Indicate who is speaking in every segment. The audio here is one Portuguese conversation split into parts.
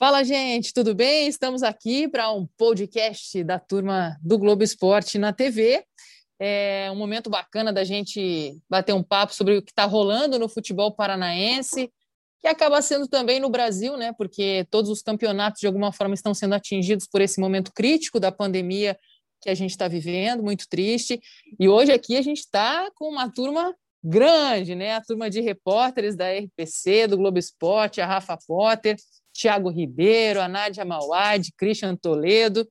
Speaker 1: Fala, gente, tudo bem? Estamos aqui para um podcast da turma do Globo Esporte na TV. É um momento bacana da gente bater um papo sobre o que está rolando no futebol paranaense, que acaba sendo também no Brasil, né? Porque todos os campeonatos, de alguma forma, estão sendo atingidos por esse momento crítico da pandemia que a gente está vivendo, muito triste. E hoje aqui a gente está com uma turma grande, né? A turma de repórteres da RPC, do Globo Esporte, a Rafa Potter, Tiago Ribeiro, a Nádia Mauad, Christian Toledo,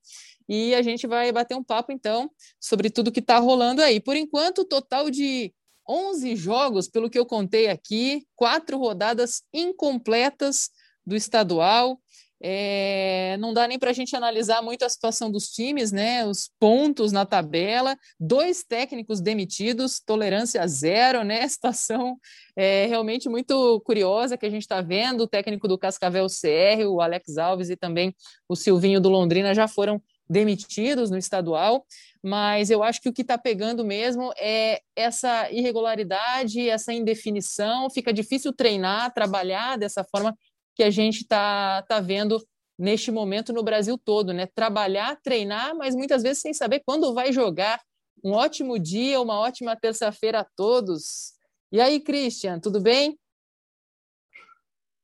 Speaker 1: e a gente vai bater um papo, então, sobre tudo que está rolando aí. Por enquanto, total de 11 jogos, pelo que eu contei aqui, quatro rodadas incompletas do estadual. É, não dá nem para a gente analisar muito a situação dos times, né? Os pontos na tabela, dois técnicos demitidos, tolerância zero, né? Situação é, realmente muito curiosa que a gente está vendo. O técnico do Cascavel CR, o Alex Alves, e também o Silvinho do Londrina já foram demitidos no estadual, mas eu acho que o que está pegando mesmo é essa irregularidade, essa indefinição. Fica difícil treinar, trabalhar dessa forma que a gente está tá vendo neste momento no Brasil todo, né? Trabalhar, treinar, mas muitas vezes sem saber quando vai jogar. Um ótimo dia, uma ótima terça-feira a todos. E aí, Christian, tudo bem?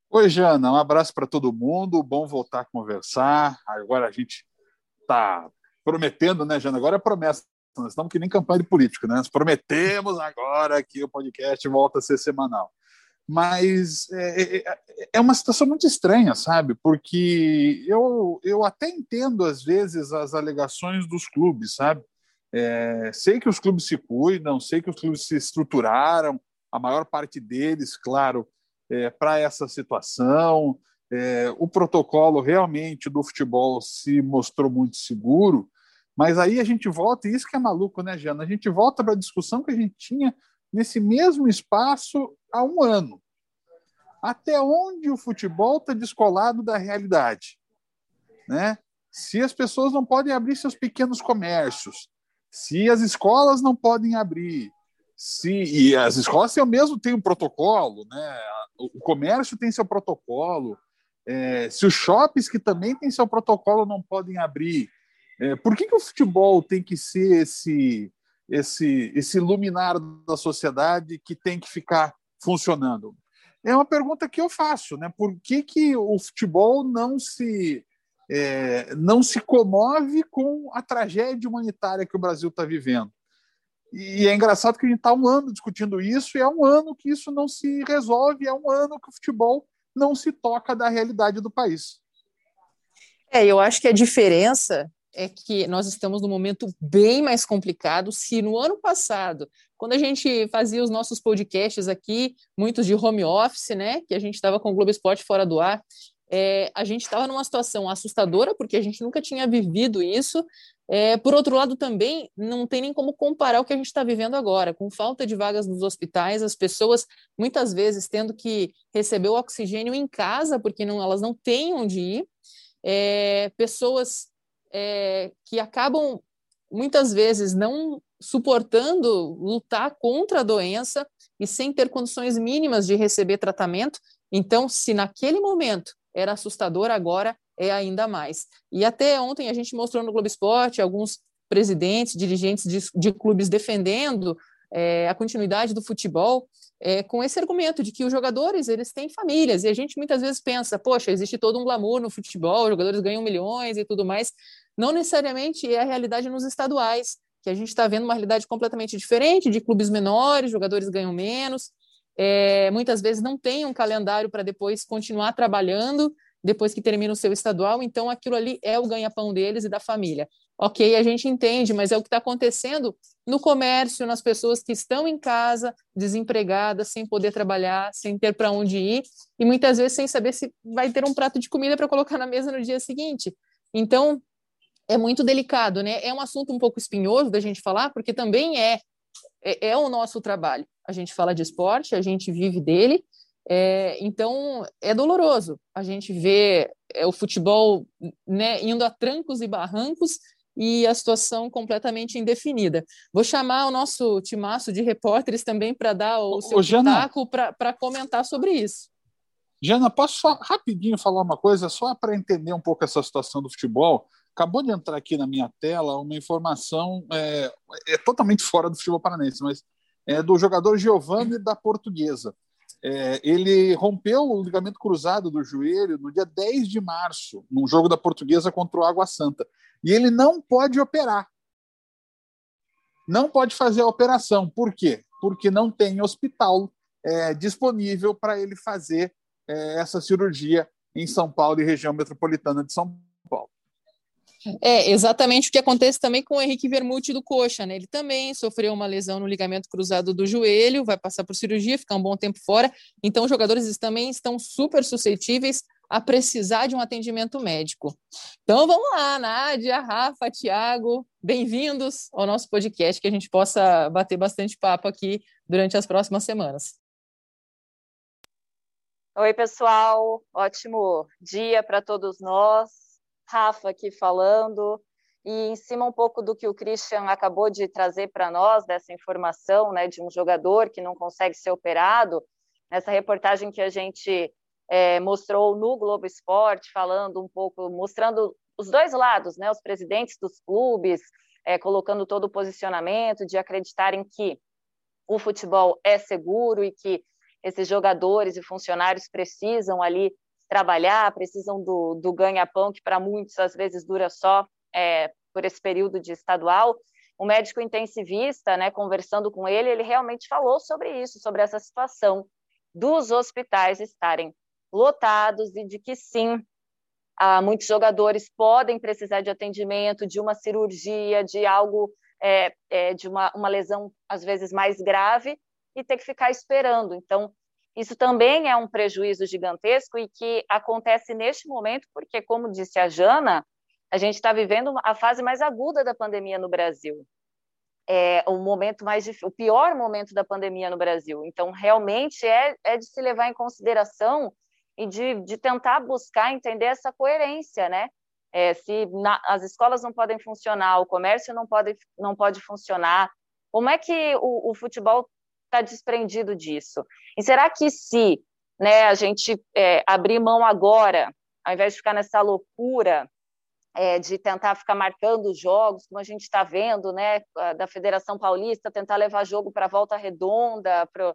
Speaker 2: Oi, Jana, um abraço para todo mundo. Bom voltar a conversar. Agora a gente está prometendo, né, Jana? Agora é promessa. Nós estamos que nem campanha de político, né? Nós prometemos agora que o podcast volta a ser semanal mas é, é, é, uma situação muito estranha, sabe? Porque eu, eu até entendo, às vezes, as alegações dos clubes, sabe? É, sei que os clubes se cuidam, sei que os clubes se estruturaram, a maior parte deles, claro, é, para essa situação. É, o protocolo realmente do futebol se mostrou muito seguro, mas aí a gente volta, e isso que é maluco, né, Jana? A gente volta para a discussão que a gente tinha nesse mesmo espaço há um ano. Até onde o futebol está descolado da realidade? Né? Se as pessoas não podem abrir seus pequenos comércios, se as escolas não podem abrir, se e as escolas têm o mesmo têm um protocolo, né? O comércio tem seu protocolo. É, se os shoppings que também têm seu protocolo não podem abrir, é, por que, que o futebol tem que ser esse esse esse luminar da sociedade que tem que ficar funcionando? É uma pergunta que eu faço, né? Por que, que o futebol não se é, não se comove com a tragédia humanitária que o Brasil está vivendo? E é engraçado que a gente está um ano discutindo isso, e é um ano que isso não se resolve, é um ano que o futebol não se toca da realidade do país.
Speaker 1: É, eu acho que a diferença é que nós estamos num momento bem mais complicado. Se no ano passado, quando a gente fazia os nossos podcasts aqui, muitos de home office, né, que a gente estava com o Globo Esporte fora do ar, é, a gente estava numa situação assustadora, porque a gente nunca tinha vivido isso. É, por outro lado, também não tem nem como comparar o que a gente está vivendo agora, com falta de vagas nos hospitais, as pessoas muitas vezes tendo que receber o oxigênio em casa, porque não, elas não têm onde ir, é, pessoas é, que acabam muitas vezes não suportando lutar contra a doença e sem ter condições mínimas de receber tratamento. Então, se naquele momento era assustador, agora é ainda mais. E até ontem a gente mostrou no Globo Esporte alguns presidentes, dirigentes de, de clubes defendendo é, a continuidade do futebol é, com esse argumento de que os jogadores eles têm famílias e a gente muitas vezes pensa, poxa, existe todo um glamour no futebol, os jogadores ganham milhões e tudo mais, não necessariamente é a realidade nos estaduais, que a gente está vendo uma realidade completamente diferente, de clubes menores, jogadores ganham menos, é, muitas vezes não tem um calendário para depois continuar trabalhando depois que termina o seu estadual, então aquilo ali é o ganha-pão deles e da família. Ok, a gente entende, mas é o que está acontecendo no comércio, nas pessoas que estão em casa, desempregadas, sem poder trabalhar, sem ter para onde ir, e muitas vezes sem saber se vai ter um prato de comida para colocar na mesa no dia seguinte. Então, é muito delicado, né? É um assunto um pouco espinhoso da gente falar, porque também é, é, é o nosso trabalho. A gente fala de esporte, a gente vive dele, é, então é doloroso. A gente vê é, o futebol né, indo a trancos e barrancos e a situação completamente indefinida. Vou chamar o nosso timaço de repórteres também para dar o seu pitaco para comentar sobre isso.
Speaker 2: Jana, posso só rapidinho falar uma coisa, só para entender um pouco essa situação do futebol? Acabou de entrar aqui na minha tela uma informação é, é totalmente fora do futebol paranense, mas é do jogador Giovanni da Portuguesa. É, ele rompeu o ligamento cruzado do joelho no dia 10 de março, num jogo da Portuguesa contra o Água Santa. E ele não pode operar. Não pode fazer a operação. Por quê? Porque não tem hospital é, disponível para ele fazer é, essa cirurgia em São Paulo e região metropolitana de São Paulo.
Speaker 1: É exatamente o que acontece também com o Henrique Vermute do Coxa, né? Ele também sofreu uma lesão no ligamento cruzado do joelho, vai passar por cirurgia, ficar um bom tempo fora. Então, os jogadores também estão super suscetíveis a precisar de um atendimento médico. Então, vamos lá, Nádia, Rafa, Tiago, bem-vindos ao nosso podcast, que a gente possa bater bastante papo aqui durante as próximas semanas.
Speaker 3: Oi, pessoal, ótimo dia para todos nós. Rafa aqui falando, e em cima um pouco do que o Christian acabou de trazer para nós, dessa informação né, de um jogador que não consegue ser operado, nessa reportagem que a gente é, mostrou no Globo Esporte, falando um pouco, mostrando os dois lados, né, os presidentes dos clubes, é, colocando todo o posicionamento de acreditarem que o futebol é seguro e que esses jogadores e funcionários precisam ali trabalhar, precisam do, do ganha-pão, que para muitos às vezes dura só é, por esse período de estadual. O médico intensivista, né, conversando com ele, ele realmente falou sobre isso, sobre essa situação dos hospitais estarem lotados e de que sim, há muitos jogadores podem precisar de atendimento, de uma cirurgia, de algo, é, é, de uma, uma lesão às vezes mais grave e ter que ficar esperando. Então, isso também é um prejuízo gigantesco e que acontece neste momento, porque, como disse a Jana, a gente está vivendo a fase mais aguda da pandemia no Brasil. É o momento mais o pior momento da pandemia no Brasil. Então, realmente é, é de se levar em consideração e de, de tentar buscar entender essa coerência, né? É, se na, as escolas não podem funcionar, o comércio não pode, não pode funcionar, como é que o, o futebol está desprendido disso. E será que se né, a gente é, abrir mão agora, ao invés de ficar nessa loucura é, de tentar ficar marcando os jogos, como a gente está vendo, né, da Federação Paulista, tentar levar jogo para a volta redonda, para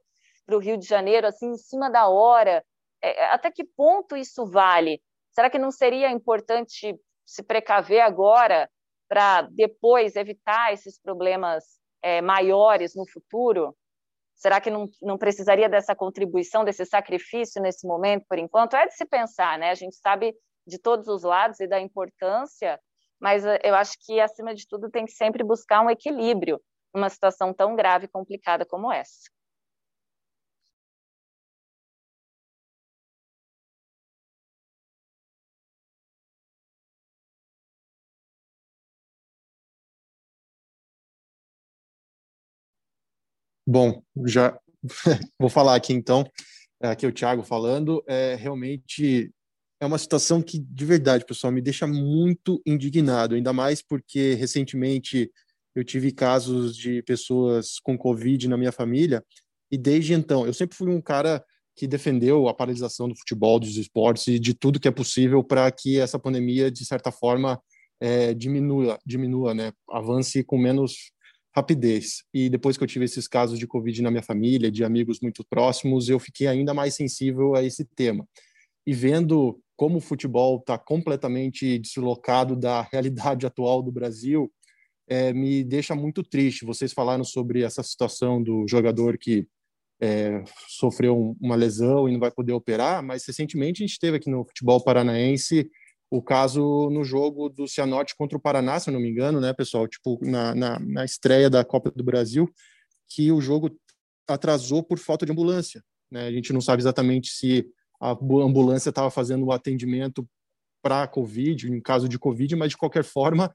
Speaker 3: o Rio de Janeiro, assim, em cima da hora, é, até que ponto isso vale? Será que não seria importante se precaver agora para depois evitar esses problemas é, maiores no futuro? Será que não, não precisaria dessa contribuição, desse sacrifício nesse momento, por enquanto? É de se pensar, né? A gente sabe de todos os lados e da importância, mas eh, eu acho que, acima de tudo, tem que sempre buscar um equilíbrio numa situação tão grave e complicada como essa.
Speaker 4: Bom, já vou falar aqui então, é, aqui é o Thiago falando, é realmente é uma situação que de verdade, pessoal, me deixa muito indignado, ainda mais porque recentemente eu tive casos de pessoas com covid na minha família e desde então, eu sempre fui um cara que defendeu a paralisação do futebol, dos esportes e de tudo que é possível para que essa pandemia de certa forma é, diminua, diminua, né, avance com menos rapidez. E depois que eu tive esses casos de Covid na minha família, de amigos muito próximos, eu fiquei ainda mais sensível a esse tema. E vendo como o futebol está completamente deslocado da realidade atual do Brasil, é, me deixa muito triste. Vocês falaram sobre essa situação do jogador que é, sofreu uma lesão e não vai poder operar, mas recentemente a gente teve aqui no futebol paranaense o caso no jogo do Cianorte contra o Paraná, se eu não me engano, né, pessoal? Tipo, na, na, na estreia da Copa do Brasil, que o jogo atrasou por falta de ambulância. Né? A gente não sabe exatamente se a ambulância estava fazendo o atendimento para Covid, em caso de Covid, mas de qualquer forma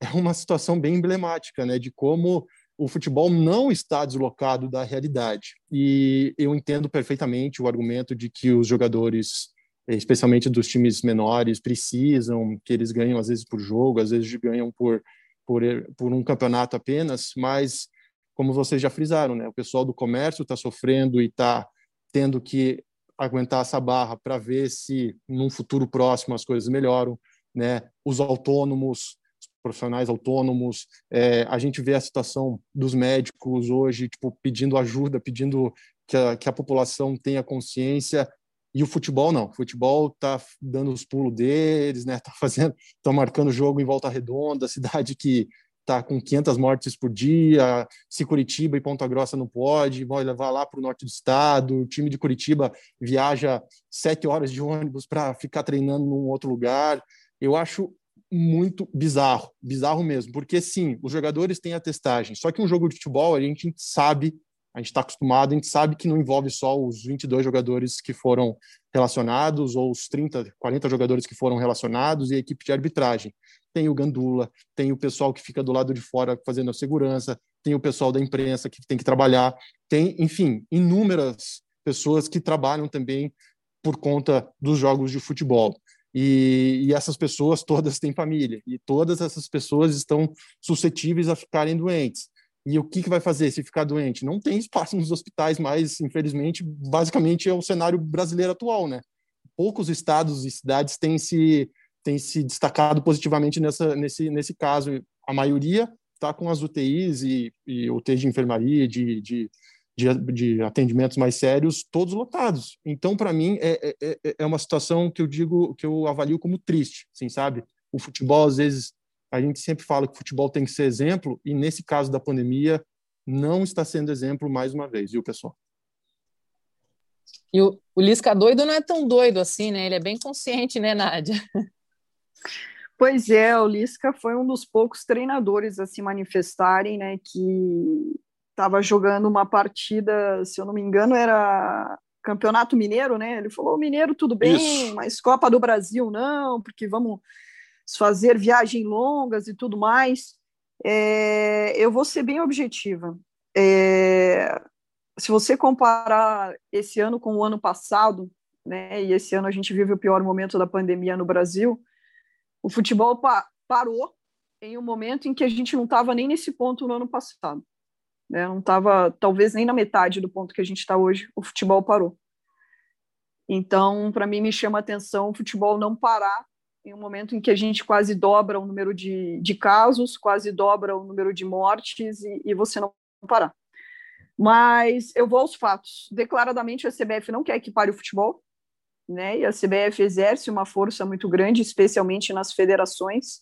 Speaker 4: é uma situação bem emblemática, né, de como o futebol não está deslocado da realidade. E eu entendo perfeitamente o argumento de que os jogadores especialmente dos times menores, precisam, que eles ganham às vezes por jogo, às vezes ganham por, por, por um campeonato apenas, mas como vocês já frisaram, né, o pessoal do comércio está sofrendo e está tendo que aguentar essa barra para ver se num futuro próximo as coisas melhoram, né? Os autônomos, os profissionais autônomos, é, a gente vê a situação dos médicos hoje, tipo, pedindo ajuda, pedindo que a, que a população tenha consciência e o futebol não. O futebol tá dando os pulos deles, né? Tá fazendo, tá marcando jogo em volta redonda, cidade que tá com 500 mortes por dia. Se Curitiba e Ponta Grossa não pode, vai levar lá para o norte do estado. O time de Curitiba viaja sete horas de ônibus para ficar treinando num outro lugar. Eu acho muito bizarro, bizarro mesmo, porque sim, os jogadores têm a testagem. Só que um jogo de futebol a gente sabe a gente está acostumado, a gente sabe que não envolve só os 22 jogadores que foram relacionados ou os 30, 40 jogadores que foram relacionados e a equipe de arbitragem. Tem o Gandula, tem o pessoal que fica do lado de fora fazendo a segurança, tem o pessoal da imprensa que tem que trabalhar, tem, enfim, inúmeras pessoas que trabalham também por conta dos jogos de futebol. E, e, essas pessoas todas têm família, e todas essas pessoas estão suscetíveis a ficarem doentes. E o que, que vai fazer se ficar doente? Não tem espaço nos hospitais mais, infelizmente, basicamente é o cenário brasileiro atual, né? Poucos estados e cidades têm se, têm se destacado positivamente nessa, nesse, nesse caso. A maioria está com as UTIs e, e UTIs de enfermaria, de, de, de, de, atendimentos mais sérios, todos lotados. Então, para mim, é, é, é, é uma situação que eu digo, que eu avalio como triste, assim, sabe? O futebol, às vezes, a gente sempre fala que o futebol tem que ser exemplo, e nesse caso da pandemia, não está sendo exemplo mais uma vez, viu, pessoal?
Speaker 1: E o, o Lisca doido não é tão doido assim, né? Ele é bem consciente, né, Nádia?
Speaker 5: Pois é, o Lisca foi um dos poucos treinadores a se manifestarem, né, que estava jogando uma partida, se eu não me engano, era Campeonato Mineiro, né? Ele falou: Mineiro, tudo bem, Isso. mas Copa do Brasil não, porque vamos fazer viagens longas e tudo mais, é, eu vou ser bem objetiva. É, se você comparar esse ano com o ano passado, né, e esse ano a gente vive o pior momento da pandemia no Brasil, o futebol pa parou em um momento em que a gente não estava nem nesse ponto no ano passado. Né, não estava, talvez, nem na metade do ponto que a gente está hoje, o futebol parou. Então, para mim, me chama a atenção o futebol não parar em um momento em que a gente quase dobra o número de, de casos, quase dobra o número de mortes e, e você não parar. Mas eu vou aos fatos. Declaradamente, a CBF não quer que pare o futebol, né? E a CBF exerce uma força muito grande, especialmente nas federações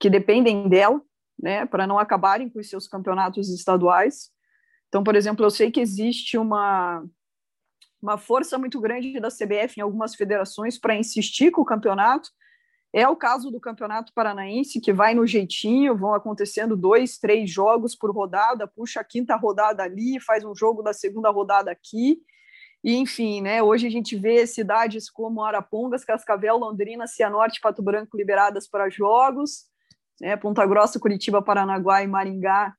Speaker 5: que dependem dela, né, para não acabarem com os seus campeonatos estaduais. Então, por exemplo, eu sei que existe uma uma força muito grande da CBF em algumas federações para insistir com o campeonato, é o caso do Campeonato Paranaense, que vai no jeitinho, vão acontecendo dois, três jogos por rodada, puxa a quinta rodada ali, faz um jogo da segunda rodada aqui. E, enfim, né, hoje a gente vê cidades como Arapongas, Cascavel, Londrina, Cianorte, Pato Branco liberadas para jogos, né, Ponta Grossa, Curitiba, Paranaguá e Maringá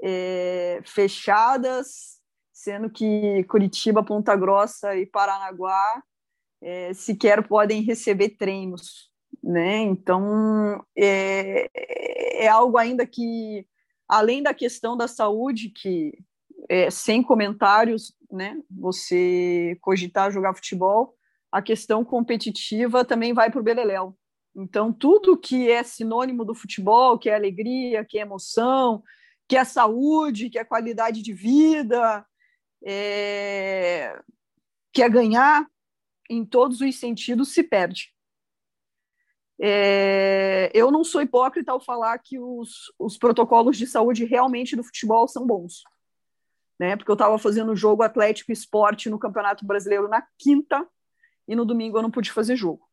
Speaker 5: é, fechadas, sendo que Curitiba, Ponta Grossa e Paranaguá é, sequer podem receber treinos né? Então é, é algo ainda que, além da questão da saúde, que é, sem comentários, né? Você cogitar jogar futebol, a questão competitiva também vai para o beleléu. Então tudo que é sinônimo do futebol, que é alegria, que é emoção, que é saúde, que é qualidade de vida, é, que é ganhar, em todos os sentidos se perde. É, eu não sou hipócrita ao falar que os, os protocolos de saúde realmente do futebol são bons. Né? Porque eu estava fazendo jogo Atlético Esporte no Campeonato Brasileiro na quinta e no domingo eu não pude fazer jogo.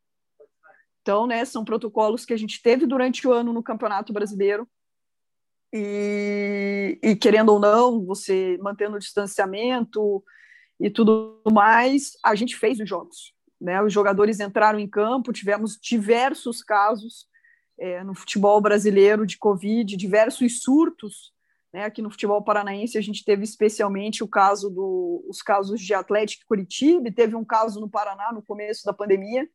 Speaker 5: Então, né, são protocolos que a gente teve durante o ano no Campeonato Brasileiro. E, e querendo ou não, você mantendo o distanciamento e tudo mais, a gente fez os jogos. Né? Os jogadores entraram em campo, tivemos diversos casos é, no futebol brasileiro de Covid, diversos surtos. Né? Aqui no futebol paranaense a gente teve especialmente o caso do, os casos de Atlético e Curitiba, teve um caso no Paraná no começo da pandemia.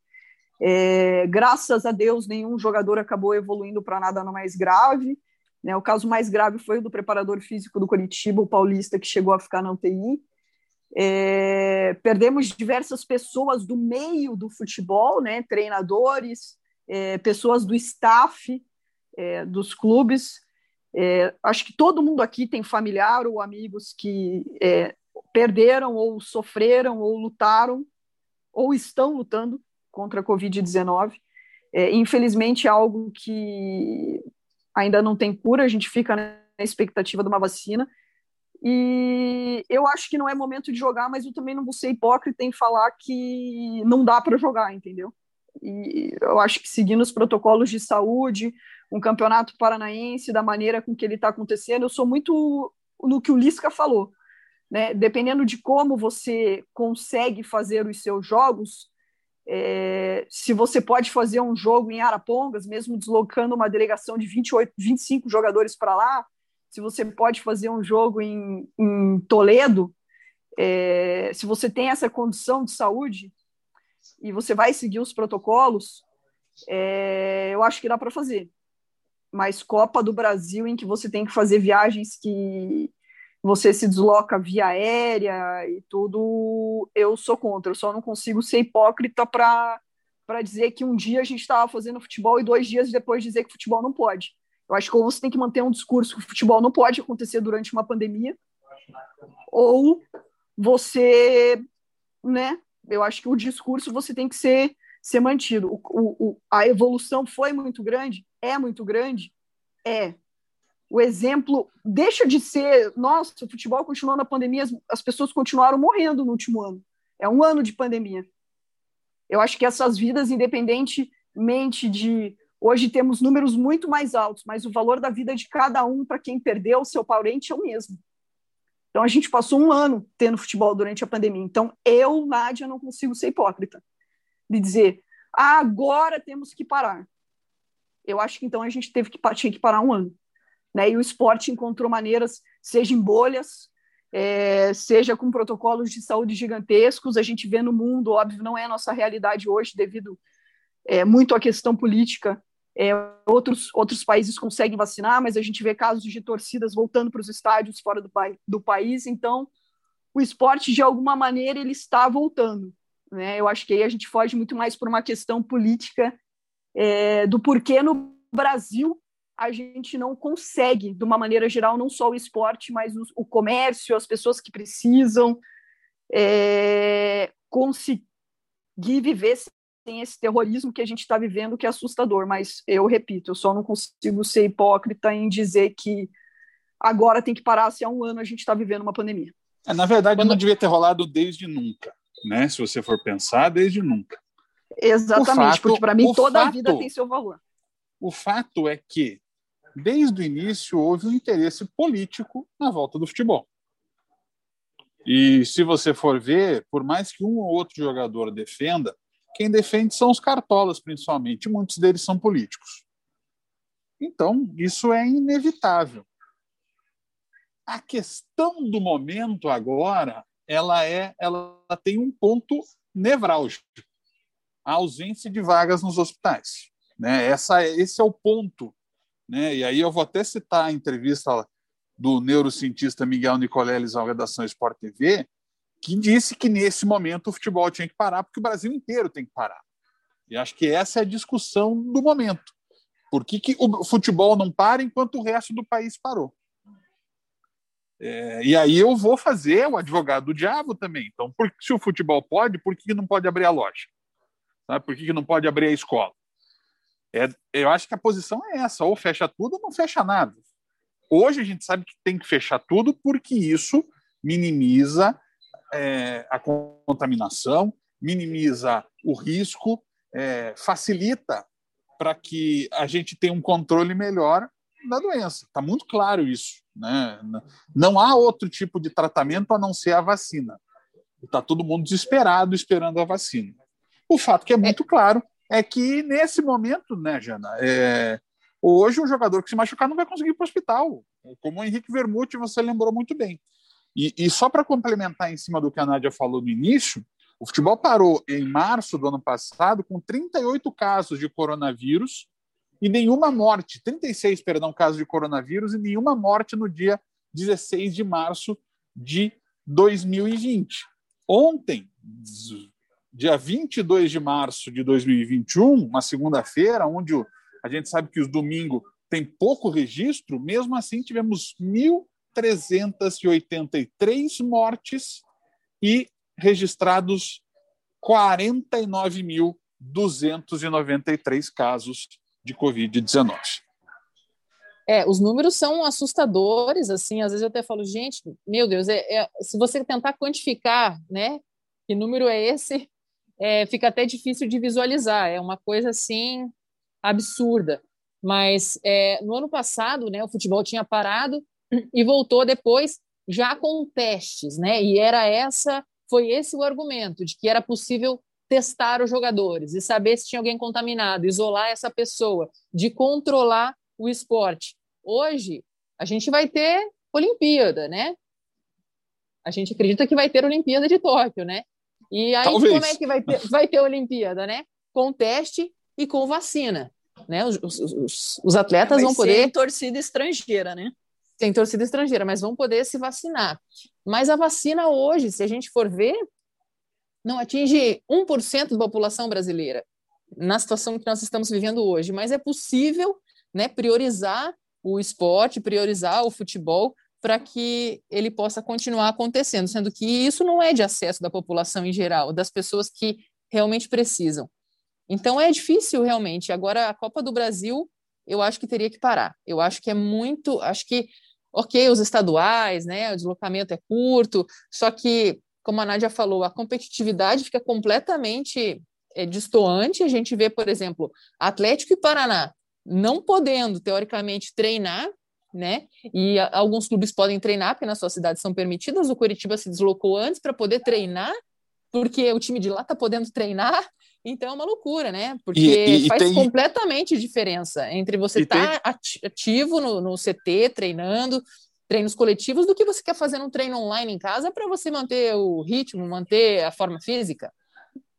Speaker 5: É, graças a Deus, nenhum jogador acabou evoluindo para nada mais grave. Né? O caso mais grave foi o do preparador físico do Curitiba, o paulista, que chegou a ficar na UTI. É, perdemos diversas pessoas do meio do futebol, né, treinadores, é, pessoas do staff é, dos clubes. É, acho que todo mundo aqui tem familiar ou amigos que é, perderam ou sofreram ou lutaram ou estão lutando contra a Covid-19. É, infelizmente, é algo que ainda não tem cura, a gente fica na expectativa de uma vacina. E eu acho que não é momento de jogar, mas eu também não vou ser hipócrita em falar que não dá para jogar, entendeu? E eu acho que seguindo os protocolos de saúde, um campeonato paranaense, da maneira com que ele está acontecendo, eu sou muito no que o Lisca falou. Né? Dependendo de como você consegue fazer os seus jogos, é, se você pode fazer um jogo em Arapongas, mesmo deslocando uma delegação de 28, 25 jogadores para lá, se você pode fazer um jogo em, em Toledo, é, se você tem essa condição de saúde e você vai seguir os protocolos, é, eu acho que dá para fazer. Mas Copa do Brasil, em que você tem que fazer viagens que você se desloca via aérea e tudo, eu sou contra. Eu só não consigo ser hipócrita para dizer que um dia a gente estava fazendo futebol e dois dias depois dizer que futebol não pode. Eu acho que ou você tem que manter um discurso que o futebol não pode acontecer durante uma pandemia, ou você, né? Eu acho que o discurso você tem que ser, ser mantido. O, o, a evolução foi muito grande, é muito grande, é. O exemplo deixa de ser, nossa, o futebol continuou na pandemia, as, as pessoas continuaram morrendo no último ano. É um ano de pandemia. Eu acho que essas vidas, independentemente de Hoje temos números muito mais altos, mas o valor da vida de cada um para quem perdeu o seu parente é o mesmo. Então a gente passou um ano tendo futebol durante a pandemia. Então eu, Nádia, não consigo ser hipócrita de dizer ah, agora temos que parar. Eu acho que então a gente teve que tinha que parar um ano, né? E o esporte encontrou maneiras, seja em bolhas, é, seja com protocolos de saúde gigantescos. A gente vê no mundo, óbvio, não é a nossa realidade hoje devido é, muito à questão política é, outros, outros países conseguem vacinar, mas a gente vê casos de torcidas voltando para os estádios fora do, do país. Então, o esporte, de alguma maneira, ele está voltando. Né? Eu acho que aí a gente foge muito mais por uma questão política é, do porquê no Brasil a gente não consegue, de uma maneira geral, não só o esporte, mas o, o comércio, as pessoas que precisam é, conseguir viver tem esse terrorismo que a gente está vivendo que é assustador, mas eu repito, eu só não consigo ser hipócrita em dizer que agora tem que parar se há um ano a gente está vivendo uma pandemia.
Speaker 2: É, na verdade, Quando... não devia ter rolado desde nunca, né? Se você for pensar, desde nunca.
Speaker 5: Exatamente, fato, porque para mim toda fato, a vida tem seu valor.
Speaker 2: O fato é que, desde o início, houve um interesse político na volta do futebol. E se você for ver, por mais que um ou outro jogador defenda, quem defende são os cartolas, principalmente. Muitos deles são políticos. Então, isso é inevitável. A questão do momento agora, ela é, ela tem um ponto nevrálgico: a ausência de vagas nos hospitais. Né? Essa, esse é o ponto. Né? E aí eu vou até citar a entrevista do neurocientista Miguel Nicoleles à redação Sport TV, que disse que nesse momento o futebol tinha que parar, porque o Brasil inteiro tem que parar. E acho que essa é a discussão do momento. Por que, que o futebol não para enquanto o resto do país parou? É, e aí eu vou fazer o advogado do diabo também. Então, por, se o futebol pode, por que não pode abrir a loja? Sabe? Por que não pode abrir a escola? É, eu acho que a posição é essa: ou fecha tudo ou não fecha nada. Hoje a gente sabe que tem que fechar tudo porque isso minimiza é, a contaminação, minimiza o risco, é, facilita para que a gente tenha um controle melhor da doença. Está muito claro isso. Né? Não há outro tipo de tratamento a não ser a vacina. Está todo mundo desesperado esperando a vacina. O fato que é muito claro é que nesse momento, né, Jana, é, hoje um jogador que se machucar não vai conseguir ir para o hospital. Como o Henrique Vermute, você lembrou muito bem. E, e só para complementar em cima do que a Nádia falou no início, o futebol parou em março do ano passado com 38 casos de coronavírus e nenhuma morte, 36, perdão, casos de coronavírus e nenhuma morte no dia 16 de março de 2020. Ontem, dia 22 de março de 2021, uma segunda-feira, onde a gente sabe que os domingos tem pouco registro, mesmo assim tivemos 1.383 mortes e registrados 49.293 casos de Covid-19.
Speaker 1: É, os números são assustadores, assim, às vezes eu até falo, gente, meu Deus, é, é se você tentar quantificar, né, que número é esse, é, fica até difícil de visualizar, é uma coisa, assim, absurda. Mas é, no ano passado, né, o futebol tinha parado e voltou depois já com testes, né, e era essa, foi esse o argumento, de que era possível testar os jogadores e saber se tinha alguém contaminado, isolar essa pessoa, de controlar o esporte. Hoje, a gente vai ter Olimpíada, né? A gente acredita que vai ter Olimpíada de Tóquio, né? E aí, Talvez. como é que vai ter, vai ter Olimpíada, né? Com teste e com vacina. Né? Os, os, os, os atletas vai vão poder.
Speaker 5: Torcida estrangeira, né?
Speaker 1: Sem torcida estrangeira, mas vão poder se vacinar. Mas a vacina hoje, se a gente for ver, não atinge 1% da população brasileira na situação que nós estamos vivendo hoje, mas é possível né, priorizar o esporte, priorizar o futebol para que ele possa continuar acontecendo, sendo que isso não é de acesso da população em geral, das pessoas que realmente precisam. Então é difícil realmente. Agora a Copa do Brasil, eu acho que teria que parar. Eu acho que é muito, acho que ok, os estaduais, né, o deslocamento é curto, só que como a Nádia falou, a competitividade fica completamente é, distoante. A gente vê, por exemplo, Atlético e Paraná não podendo, teoricamente, treinar, né? E a, alguns clubes podem treinar, porque nas suas cidades são permitidas. O Curitiba se deslocou antes para poder treinar, porque o time de lá está podendo treinar. Então é uma loucura, né? Porque e, e, faz tem... completamente diferença entre você estar tá tem... ativo no, no CT, treinando, treinos coletivos, do que você quer fazer um treino online em casa para você manter o ritmo, manter a forma física.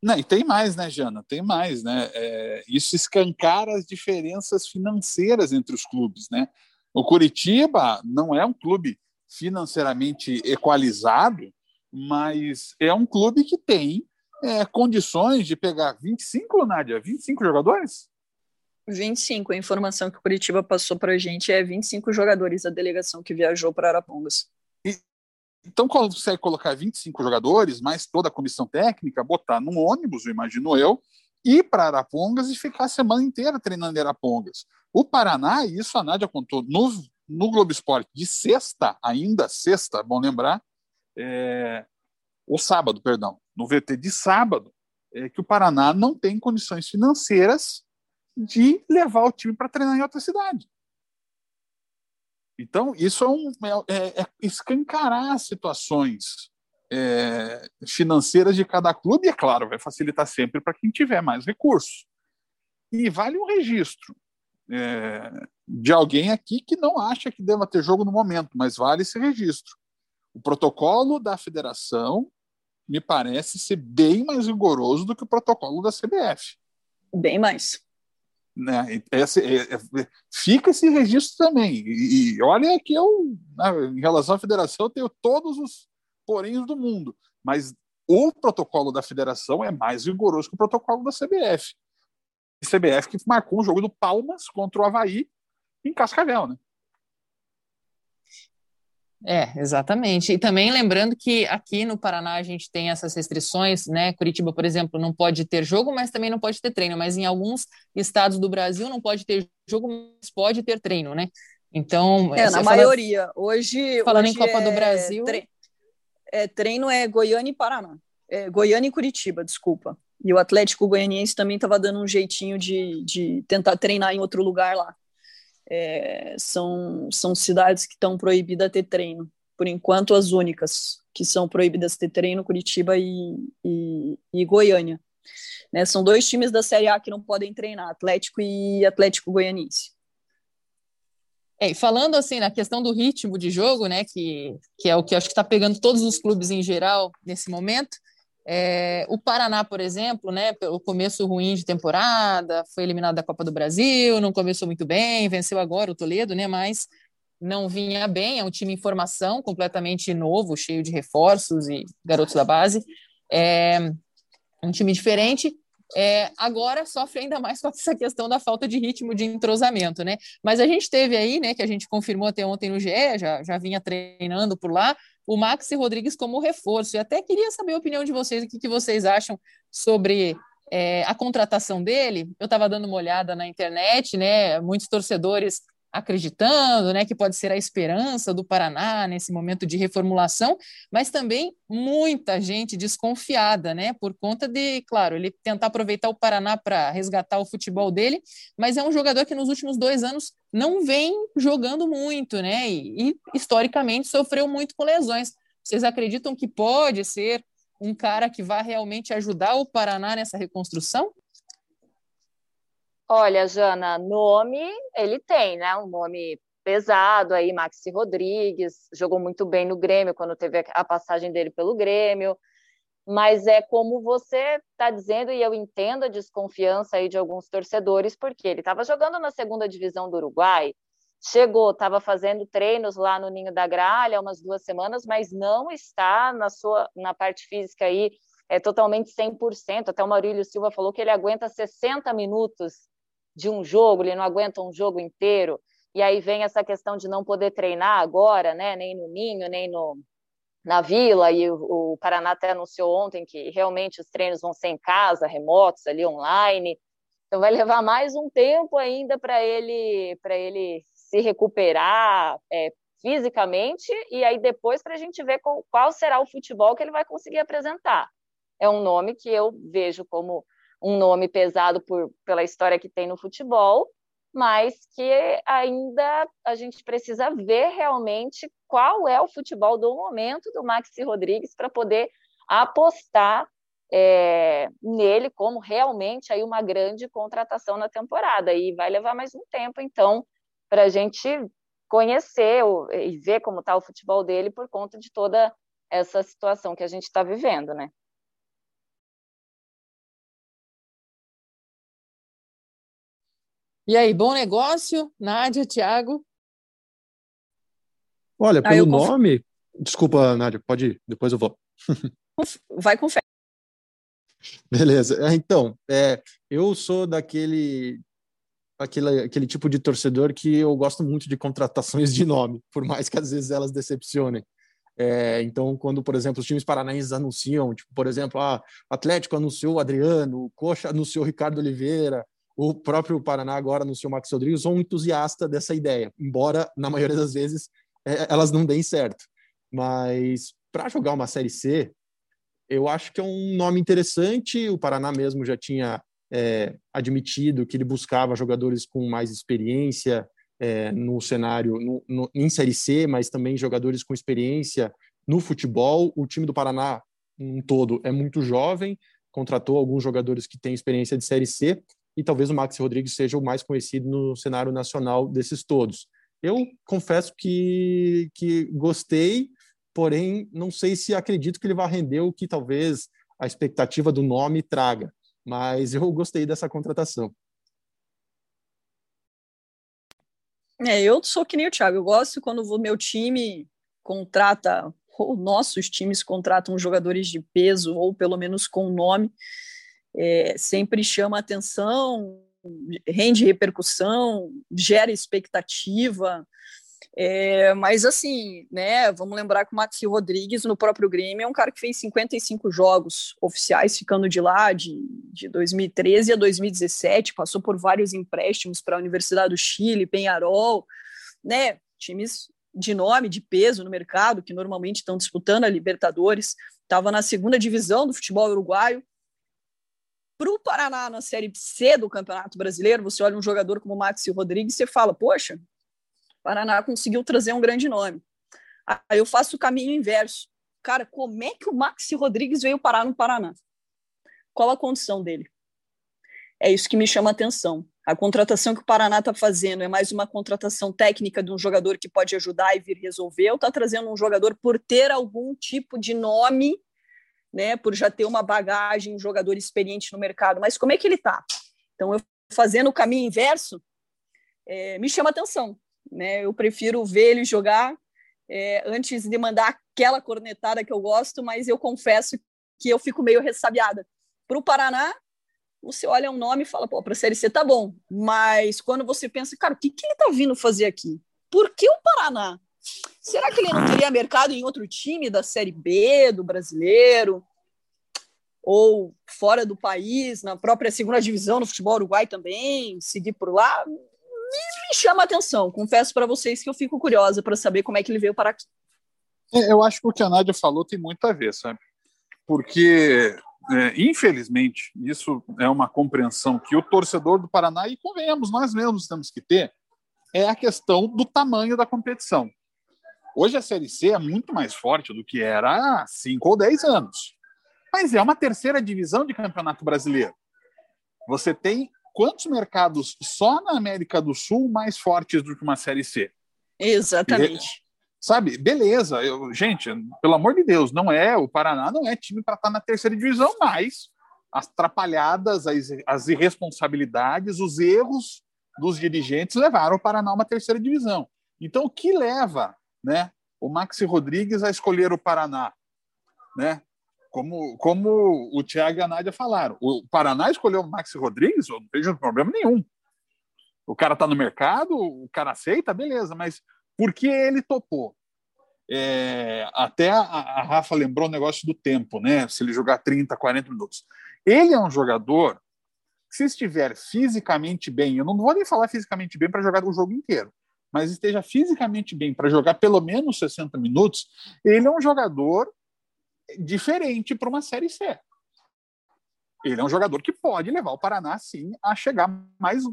Speaker 2: Não, e tem mais, né, Jana? Tem mais, né? É, isso escancara as diferenças financeiras entre os clubes, né? O Curitiba não é um clube financeiramente equalizado, mas é um clube que tem é, condições de pegar 25, Nádia? 25 jogadores?
Speaker 5: 25. A informação que o Curitiba passou para a gente é 25 jogadores da delegação que viajou para Arapongas.
Speaker 2: Então, consegue colocar 25 jogadores, mais toda a comissão técnica, botar num ônibus, imagino eu, ir para Arapongas e ficar a semana inteira treinando em Arapongas. O Paraná, e isso a Nádia contou no, no Globo Esporte, de sexta, ainda sexta, bom lembrar, é, o sábado, perdão, no VT de sábado, é que o Paraná não tem condições financeiras de levar o time para treinar em outra cidade. Então, isso é, um, é, é, é escancarar situações é, financeiras de cada clube, e é claro, vai facilitar sempre para quem tiver mais recursos. E vale um registro é, de alguém aqui que não acha que deva ter jogo no momento, mas vale esse registro. O protocolo da federação me parece ser bem mais rigoroso do que o protocolo da CBF.
Speaker 5: Bem mais.
Speaker 2: Né? Esse, é, é, fica esse registro também. E, e olha que eu, né, em relação à federação, eu tenho todos os poréns do mundo, mas o protocolo da federação é mais rigoroso que o protocolo da CBF. CBF que marcou um jogo do Palmas contra o Havaí em Cascavel, né?
Speaker 1: É, exatamente. E também lembrando que aqui no Paraná a gente tem essas restrições, né? Curitiba, por exemplo, não pode ter jogo, mas também não pode ter treino. Mas em alguns estados do Brasil não pode ter jogo, mas pode ter treino, né? Então.
Speaker 5: É, na maioria. Hoje.
Speaker 1: Falando
Speaker 5: hoje
Speaker 1: em Copa é... do Brasil. Tre...
Speaker 5: É, treino é Goiânia e Paraná. É, Goiânia e Curitiba, desculpa. E o Atlético Goianiense também estava dando um jeitinho de, de tentar treinar em outro lugar lá é, são, são cidades que estão proibidas ter treino. Por enquanto, as únicas que são proibidas ter treino, Curitiba e, e, e Goiânia. Né, são dois times da Série A que não podem treinar, Atlético e Atlético Goianiense.
Speaker 1: É, falando assim na questão do ritmo de jogo, né, que, que é o que acho que está pegando todos os clubes em geral nesse momento, é, o Paraná, por exemplo, né, pelo começo ruim de temporada, foi eliminado da Copa do Brasil, não começou muito bem, venceu agora o Toledo, né, mas não vinha bem, é um time em formação, completamente novo, cheio de reforços e garotos da base. É um time diferente, é, agora sofre ainda mais com essa questão da falta de ritmo de entrosamento, né? Mas a gente teve aí, né, que a gente confirmou até ontem no GE, já, já vinha treinando por lá, o Maxi Rodrigues como reforço. E até queria saber a opinião de vocês, o que, que vocês acham sobre é, a contratação dele. Eu estava dando uma olhada na internet, né? Muitos torcedores acreditando, né, que pode ser a esperança do Paraná nesse momento de reformulação, mas também muita gente desconfiada, né, por conta de, claro, ele tentar aproveitar o Paraná para resgatar o futebol dele, mas é um jogador que nos últimos dois anos não vem jogando muito, né, e, e historicamente sofreu muito com lesões. Vocês acreditam que pode ser um cara que vai realmente ajudar o Paraná nessa reconstrução?
Speaker 3: Olha, Jana, nome ele tem, né? Um nome pesado aí, Maxi Rodrigues, jogou muito bem no Grêmio quando teve a passagem dele pelo Grêmio. Mas é como você está dizendo, e eu entendo a desconfiança aí de alguns torcedores, porque ele estava jogando na segunda divisão do Uruguai, chegou, estava fazendo treinos lá no Ninho da Gralha umas duas semanas, mas não está na sua na parte física aí é totalmente 100%. Até o Maurílio Silva falou que ele aguenta 60 minutos de um jogo, ele não aguenta um jogo inteiro. E aí vem essa questão de não poder treinar agora, né? Nem no Ninho, nem no, na Vila. E o, o Paraná até anunciou ontem que realmente os treinos vão ser em casa, remotos, ali online. Então vai levar mais um tempo ainda para ele, para ele se recuperar é, fisicamente e aí depois para a gente ver qual, qual será o futebol que ele vai conseguir apresentar. É um nome que eu vejo como um nome pesado por, pela história que tem no futebol, mas que ainda a gente precisa ver realmente qual é o futebol do momento do Maxi Rodrigues para poder apostar é, nele como realmente aí uma grande contratação na temporada. E vai levar mais um tempo, então, para a gente conhecer e ver como está o futebol dele por conta de toda essa situação que a gente está vivendo, né?
Speaker 1: E aí, bom negócio, Nádia, Thiago?
Speaker 4: Olha, ah, pelo nome. Desculpa, Nádia, pode ir, depois eu vou.
Speaker 5: Vai com fé.
Speaker 4: Beleza. É, então, é, eu sou daquele aquele, aquele tipo de torcedor que eu gosto muito de contratações de nome, por mais que às vezes elas decepcionem. É, então, quando, por exemplo, os times paranaenses anunciam, tipo, por exemplo, a ah, Atlético anunciou o Adriano, o Coxa anunciou o Ricardo Oliveira, o próprio Paraná agora no seu Max Rodrigues, sou um entusiasta dessa ideia, embora na maioria das vezes é, elas não deem certo. Mas para jogar uma Série C, eu acho que é um nome interessante. O Paraná mesmo já tinha é, admitido que ele buscava jogadores com mais experiência é, no cenário, no, no, em Série C, mas também jogadores com experiência no futebol. O time do Paraná, um todo, é muito jovem, contratou alguns jogadores que têm experiência de Série C, e talvez o Maxi Rodrigues seja o mais conhecido no cenário nacional desses todos. Eu confesso que, que gostei, porém não sei se acredito que ele vai render o que talvez a expectativa do nome traga, mas eu gostei dessa contratação.
Speaker 5: É, eu sou que nem o Thiago, eu gosto quando o meu time contrata, ou nossos times contratam jogadores de peso, ou pelo menos com nome, é, sempre chama atenção, rende repercussão, gera expectativa. É, mas assim, né, vamos lembrar que o Maxi Rodrigues no próprio Grêmio é um cara que fez 55 jogos oficiais ficando de lá de, de 2013 a 2017, passou por vários empréstimos para a Universidade do Chile, Penharol, né, times de nome, de peso no mercado, que normalmente estão disputando a Libertadores, estava na segunda divisão do futebol uruguaio, para o Paraná na Série C do Campeonato Brasileiro, você olha um jogador como Maxi Rodrigues e fala, poxa, o Paraná conseguiu trazer um grande nome. Aí eu faço o caminho inverso. Cara, como é que o Maxi Rodrigues veio parar no Paraná? Qual a condição dele? É isso que me chama a atenção. A contratação que o Paraná está fazendo é mais uma contratação técnica de um jogador que pode ajudar e vir resolver, ou está trazendo um jogador por ter algum tipo de nome né, por já ter uma bagagem, um jogador experiente no mercado, mas como é que ele está? Então, eu fazendo o caminho inverso, é, me chama atenção. né? Eu prefiro ver ele jogar é, antes de mandar aquela cornetada que eu gosto, mas eu confesso que eu fico meio ressabiada. Para o Paraná, você olha um nome e fala, pô, para a Série C tá bom, mas quando você pensa, cara, o que, que ele tá vindo fazer aqui? Por que o Paraná? Será que ele não teria mercado em outro time da Série B, do brasileiro? Ou fora do país, na própria segunda divisão no futebol uruguai também, seguir por lá? Me, chama atenção. Confesso para vocês que eu fico curiosa para saber como é que ele veio para aqui.
Speaker 2: É, eu acho que o que a Nádia falou tem muito a ver, sabe? Porque, é, infelizmente, isso é uma compreensão que o torcedor do Paraná, e convenhamos, nós mesmos temos que ter, é a questão do tamanho da competição. Hoje a Série C é muito mais forte do que era há 5 ou 10 anos. Mas é uma terceira divisão de campeonato brasileiro. Você tem quantos mercados só na América do Sul mais fortes do que uma Série C?
Speaker 5: Exatamente.
Speaker 2: E, sabe, beleza. Eu, gente, pelo amor de Deus, não é o Paraná não é time para estar tá na terceira divisão, mas as atrapalhadas, as, as irresponsabilidades, os erros dos dirigentes levaram o Paraná a uma terceira divisão. Então, o que leva né, o Maxi Rodrigues a escolher o Paraná? Né? Como, como o Thiago e a Nádia falaram, o Paraná escolheu o Maxi Rodrigues, eu não vejo problema nenhum. O cara está no mercado, o cara aceita, beleza, mas por que ele topou? É, até a, a, Rafa lembrou o negócio do tempo, né? Se ele jogar 30, 40 minutos. Ele é um jogador se estiver fisicamente bem, eu não vou nem falar fisicamente bem para jogar o jogo inteiro, mas esteja fisicamente bem para jogar pelo menos 60 minutos, ele é um jogador diferente para uma Série C. Ele é um jogador que pode levar o Paraná, sim, a chegar mais,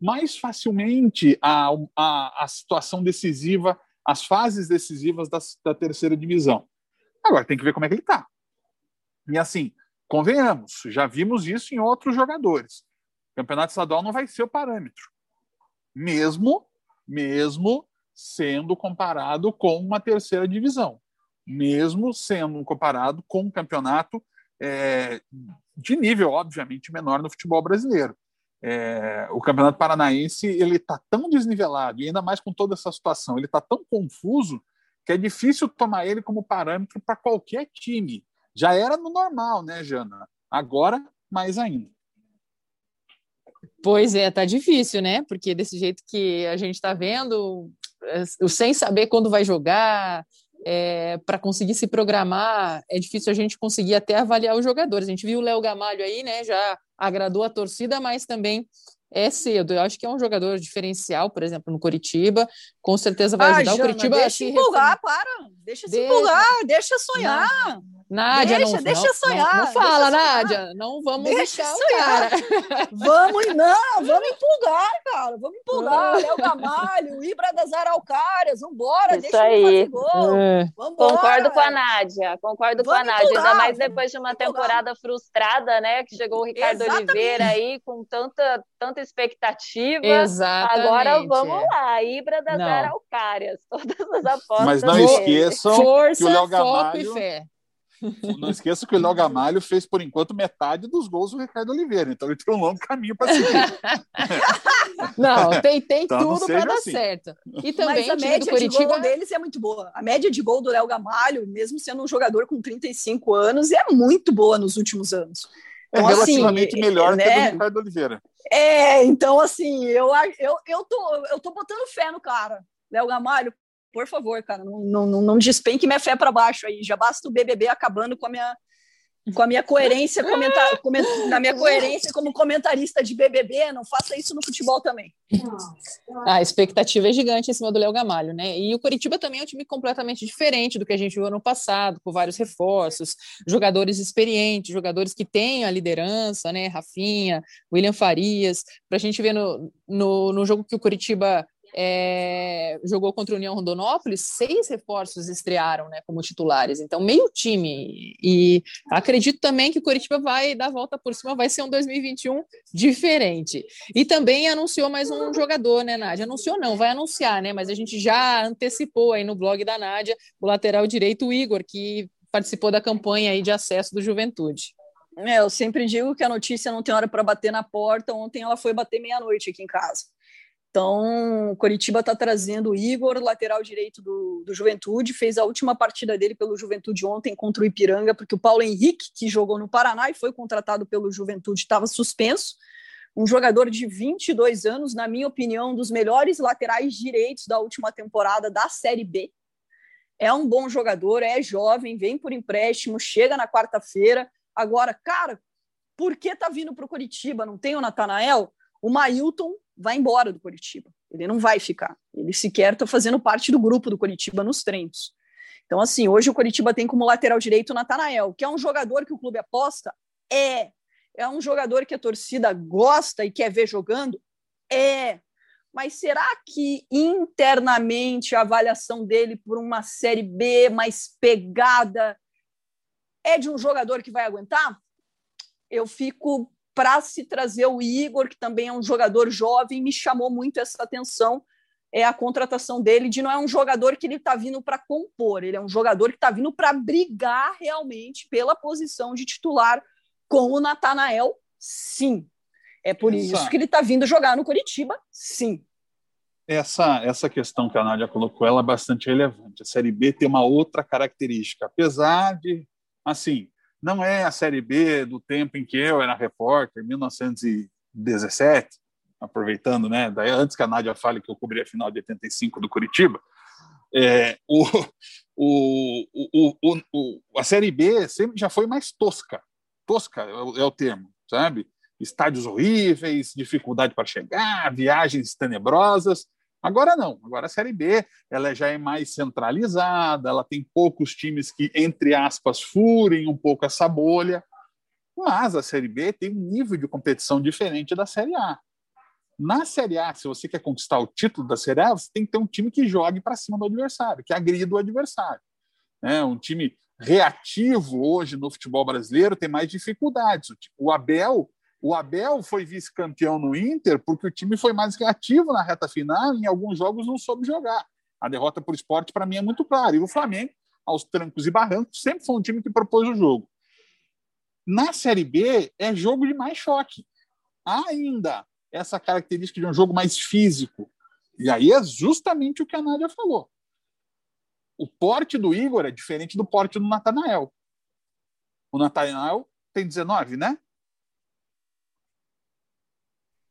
Speaker 2: mais facilmente à, à situação decisiva, às fases decisivas da, da terceira divisão. Agora tem que ver como é que ele está. E assim, Convenhamos, já vimos isso em outros jogadores. Campeonato estadual não vai ser o parâmetro, mesmo, mesmo sendo comparado com uma terceira divisão, mesmo sendo comparado com um campeonato é, de nível, obviamente, menor no futebol brasileiro. É, o campeonato paranaense ele está tão desnivelado e ainda mais com toda essa situação, ele está tão confuso que é difícil tomar ele como parâmetro para qualquer time. Já era no normal, né, Jana? Agora, mais ainda.
Speaker 1: Pois é, tá difícil, né? Porque desse jeito que a gente está vendo, é, sem saber quando vai jogar, é, para conseguir se programar, é difícil a gente conseguir até avaliar os jogadores. A gente viu o Léo Gamalho aí, né? Já agradou a torcida, mas também é cedo. Eu acho que é um jogador diferencial, por exemplo, no Curitiba. Com certeza vai ah, ajudar Jana, o Curitiba
Speaker 5: deixa a se empolgar, para. Deixa se empolgar, deixa sonhar.
Speaker 1: Não. Nádia, deixa,
Speaker 5: não, deixa sonhar.
Speaker 1: Não, não fala, Nádia. Não vamos deixa deixar sonhar.
Speaker 5: vamos, não, vamos empolgar, cara. Vamos empolgar. Léo Gamalho, Ibra das Araucárias, vambora, Isso deixa aí. fazer gol. É.
Speaker 3: Concordo com a Nádia, concordo vamos com a Nádia. Empolgar, Ainda mais depois de uma temporada frustrada, né? Que chegou o Ricardo Exatamente. Oliveira aí com tanta, tanta expectativa.
Speaker 1: Exatamente.
Speaker 3: Agora vamos lá, Ibra das não. Araucárias. Todas as apostas.
Speaker 2: Mas não esqueçam
Speaker 1: Força,
Speaker 2: que o Léo
Speaker 1: Gamalho... Foco e fé
Speaker 2: não esqueça que o Léo Gamalho fez, por enquanto, metade dos gols do Ricardo Oliveira. Então ele tem um longo caminho para seguir.
Speaker 1: não, tem, tem então, tudo para dar assim. certo. E também
Speaker 5: Mas a média Curitiba... de gol deles é muito boa. A média de gol do Léo Gamalho, mesmo sendo um jogador com 35 anos, é muito boa nos últimos anos.
Speaker 2: É então, é relativamente assim, melhor né? que a do Ricardo Oliveira.
Speaker 5: É, então assim, eu, eu, eu, tô, eu tô botando fé no cara. Léo Gamalho, por favor, cara, não, não, não despenque minha fé para baixo aí. Já basta o BBB acabando com a minha com a minha coerência comentar, coment, na minha coerência como comentarista de BBB, não faça isso no futebol também.
Speaker 1: A expectativa é gigante em cima do Léo Gamalho, né? E o Curitiba também é um time completamente diferente do que a gente viu ano passado, com vários reforços, jogadores experientes, jogadores que têm a liderança, né? Rafinha, William Farias, para a gente ver no, no, no jogo que o Curitiba é, jogou contra o União Rondonópolis, seis reforços estrearam né, como titulares, então meio time. E acredito também que o Curitiba vai dar a volta por cima, vai ser um 2021 diferente. E também anunciou mais um jogador, né, Nádia? Anunciou não, vai anunciar, né? Mas a gente já antecipou aí no blog da Nádia o lateral direito, o Igor, que participou da campanha aí de acesso do Juventude.
Speaker 5: É, eu sempre digo que a notícia não tem hora para bater na porta. Ontem ela foi bater meia-noite aqui em casa. Então, Coritiba está trazendo o Igor, lateral direito do, do Juventude, fez a última partida dele pelo Juventude ontem contra o Ipiranga, porque o Paulo Henrique, que jogou no Paraná e foi contratado pelo Juventude, estava suspenso. Um jogador de 22 anos, na minha opinião, um dos melhores laterais direitos da última temporada da Série B. É um bom jogador, é jovem, vem por empréstimo, chega na quarta-feira. Agora, cara, por que tá vindo para o Coritiba? Não tem o Natanael? O Mailton vai embora do Coritiba. Ele não vai ficar. Ele sequer está fazendo parte do grupo do Coritiba nos treinos. Então, assim, hoje o Coritiba tem como lateral direito o Natanael, que é um jogador que o clube aposta? É. É um jogador que a torcida gosta e quer ver jogando? É. Mas será que internamente a avaliação dele por uma Série B mais pegada é de um jogador que vai aguentar? Eu fico para se trazer o Igor, que também é um jogador jovem, me chamou muito essa atenção é a contratação dele de não é um jogador que ele está vindo para compor, ele é um jogador que está vindo para brigar realmente pela posição de titular com o Natanael, sim. É por essa, isso que ele está vindo jogar no Curitiba, sim.
Speaker 2: Essa, essa questão que a Nádia colocou, ela é bastante relevante. A Série B tem uma outra característica, apesar de, assim, não é a Série B do tempo em que eu era repórter, 1917, aproveitando, né? Daí, antes que a Nádia fale que eu cobri a final de 85 do Curitiba, é, o, o, o, o, a Série B sempre já foi mais tosca. Tosca é o, é o termo, sabe? Estádios horríveis, dificuldade para chegar, viagens tenebrosas. Agora não, agora a Série B ela já é mais centralizada, ela tem poucos times que, entre aspas, furem um pouco essa bolha, mas a Série B tem um nível de competição diferente da Série A. Na Série A, se você quer conquistar o título da Série A, você tem que ter um time que jogue para cima do adversário, que agrida o adversário. É, um time reativo hoje no futebol brasileiro tem mais dificuldades. O Abel o Abel foi vice-campeão no Inter porque o time foi mais reativo na reta final e em alguns jogos não soube jogar. A derrota por esporte, para mim, é muito clara. E o Flamengo, aos trancos e barrancos, sempre foi um time que propôs o jogo. Na Série B, é jogo de mais choque. Há ainda essa característica de um jogo mais físico. E aí é justamente o que a Nádia falou. O porte do Igor é diferente do porte do Natanael. O Natanael tem 19, né?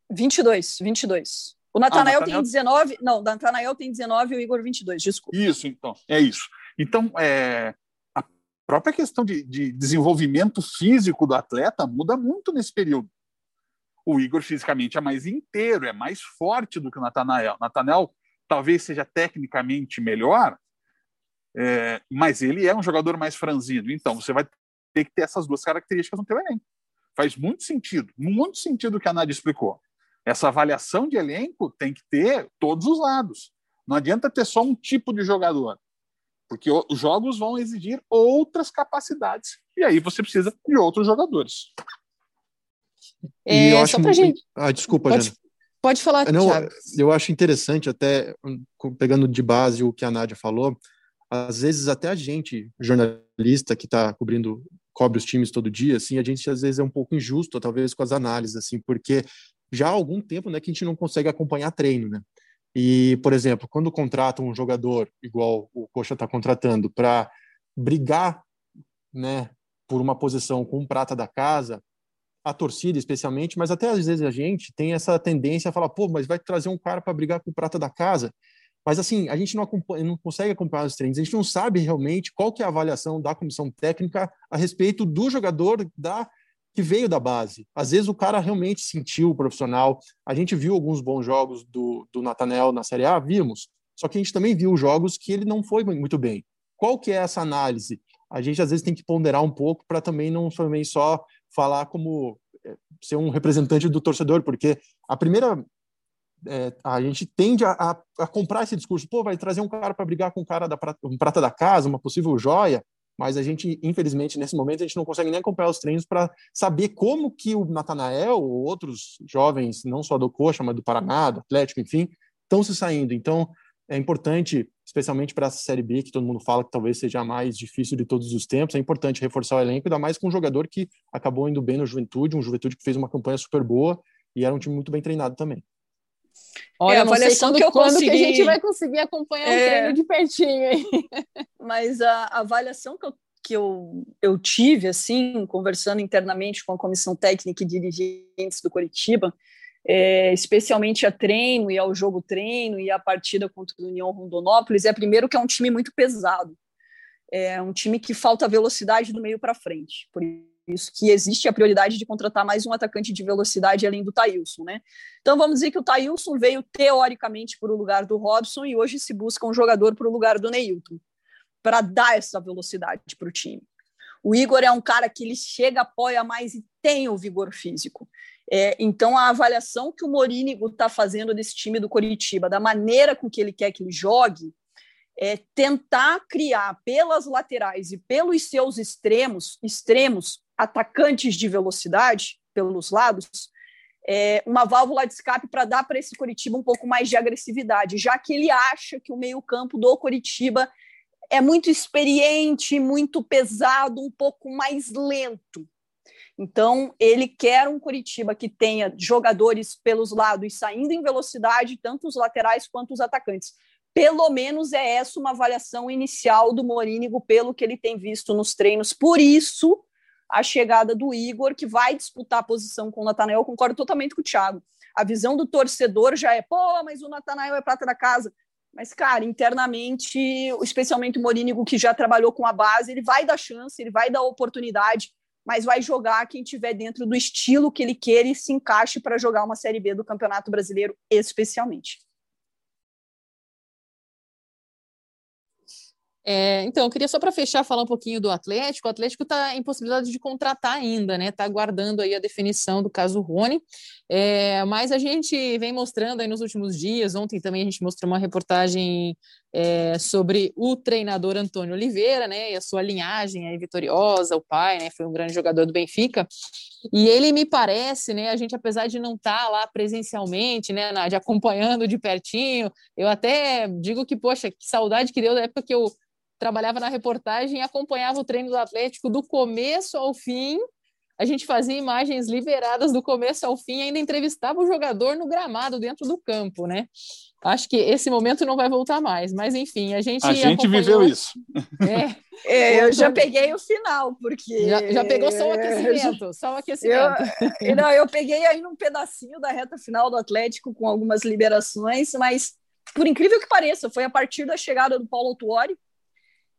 Speaker 5: 22, 22. O Natanael ah, tem 19, não, o Natanael tem 19 e o Igor 22, desculpa.
Speaker 2: Isso, então, é isso. Então, é, a própria questão de, de desenvolvimento físico do atleta muda muito nesse período. O Igor fisicamente é mais inteiro, é mais forte do que o Natanael. Natanael talvez seja tecnicamente melhor, é, mas ele é um jogador mais franzino. Então, você vai ter que ter essas duas características no teu elenco. Faz muito sentido, muito sentido o que a Nádia explicou. Essa avaliação de elenco tem que ter todos os lados. Não adianta ter só um tipo de jogador, porque os jogos vão exigir outras capacidades e aí você precisa de outros jogadores.
Speaker 5: É, eu acho muito... gente...
Speaker 4: Ah, desculpa,
Speaker 5: pode,
Speaker 4: Jana.
Speaker 5: Pode falar,
Speaker 4: Não, Eu acho interessante, até pegando de base o que a Nádia falou, às vezes até a gente, jornalista que está cobrindo, cobre os times todo dia, assim, a gente às vezes é um pouco injusto, talvez, com as análises, assim, porque já há algum tempo né, que a gente não consegue acompanhar treino. Né? E, por exemplo, quando contrata um jogador, igual o Coxa está contratando, para brigar né, por uma posição com um prata da casa, a torcida especialmente, mas até às vezes a gente tem essa tendência a falar, pô, mas vai trazer um cara para brigar com o prata da casa. Mas assim, a gente não, não, consegue acompanhar os treinos, a gente não sabe realmente qual que é a avaliação da comissão técnica a respeito do jogador, da que veio da base. Às vezes o cara realmente sentiu o profissional. A gente viu alguns bons jogos do, do Natanel na Série A, vimos. Só que a gente também viu jogos que ele não foi muito bem. Qual que é essa análise? A gente às vezes tem que ponderar um pouco para também não também só falar como é, ser um representante do torcedor, porque a primeira é, a gente tende a, a, a, comprar esse discurso, pô, vai trazer um cara para brigar com um cara da prata, um prata da casa, uma possível joia, mas a gente, infelizmente, nesse momento, a gente não consegue nem acompanhar os treinos para saber como que o Natanael ou outros jovens, não só do Coxa, mas do Paraná, do Atlético, enfim, estão se saindo. Então, é importante, especialmente para essa Série B, que todo mundo fala que talvez seja a mais difícil de todos os tempos, é importante reforçar o elenco, ainda mais com um jogador que acabou indo bem no Juventude, um Juventude que fez uma campanha super boa e era um time muito bem treinado também.
Speaker 1: Olha, é, não sei quando, que eu quando consegui... que a gente vai conseguir acompanhar é... o treino de pertinho aí.
Speaker 5: Mas a, a avaliação que eu que eu, eu tive, assim, conversando internamente com a comissão técnica e dirigentes do Coritiba, é, especialmente a treino e ao jogo treino e a partida contra o União Rondonópolis, é primeiro que é um time muito pesado. É um time que falta velocidade do meio para frente. Por isso que existe a prioridade de contratar mais um atacante de velocidade além do Thailson, né? Então vamos dizer que o Thailson veio teoricamente para o lugar do Robson e hoje se busca um jogador para o lugar do Neilton para dar essa velocidade para o time. O Igor é um cara que ele chega, apoia mais e tem o vigor físico. É, então, a avaliação que o Morínigo está fazendo desse time do Coritiba, da maneira com que ele quer que ele jogue, é tentar criar pelas laterais e pelos seus extremos, extremos atacantes de velocidade pelos lados, é, uma válvula de escape para dar para esse Coritiba um pouco mais de agressividade, já que ele acha que o meio-campo do Coritiba é muito experiente, muito pesado, um pouco mais lento. Então, ele quer um Curitiba que tenha jogadores pelos lados saindo em velocidade, tanto os laterais quanto os atacantes. Pelo menos é essa uma avaliação inicial do Morínigo, pelo que ele tem visto nos treinos. Por isso, a chegada do Igor, que vai disputar a posição com o Natanael, concordo totalmente com o Thiago. A visão do torcedor já é, pô, mas o Natanael é prata da casa. Mas, cara, internamente, especialmente o Morínigo, que já trabalhou com a base, ele vai dar chance, ele vai dar oportunidade, mas vai jogar quem tiver dentro do estilo que ele quer e se encaixe para jogar uma Série B do Campeonato Brasileiro, especialmente.
Speaker 1: É, então, eu queria só para fechar falar um pouquinho do Atlético. O Atlético está em possibilidade de contratar ainda, né? Está aguardando aí a definição do caso Rony. É, mas a gente vem mostrando aí nos últimos dias. Ontem também a gente mostrou uma reportagem é, sobre o treinador Antônio Oliveira, né? E a sua linhagem aí vitoriosa, o pai, né? Foi um grande jogador do Benfica. E ele me parece, né? A gente, apesar de não estar tá lá presencialmente, né, de acompanhando de pertinho, eu até digo que, poxa, que saudade que deu da época que eu trabalhava na reportagem e acompanhava o treino do Atlético do começo ao fim. A gente fazia imagens liberadas do começo ao fim, ainda entrevistava o jogador no gramado, dentro do campo, né? Acho que esse momento não vai voltar mais, mas enfim, a gente.
Speaker 2: A gente acompanhou... viveu isso.
Speaker 5: É, é, eu já peguei o final, porque.
Speaker 1: Já, já pegou só o aquecimento, só o aquecimento.
Speaker 5: Eu, não, eu peguei aí um pedacinho da reta final do Atlético com algumas liberações, mas por incrível que pareça, foi a partir da chegada do Paulo Tuori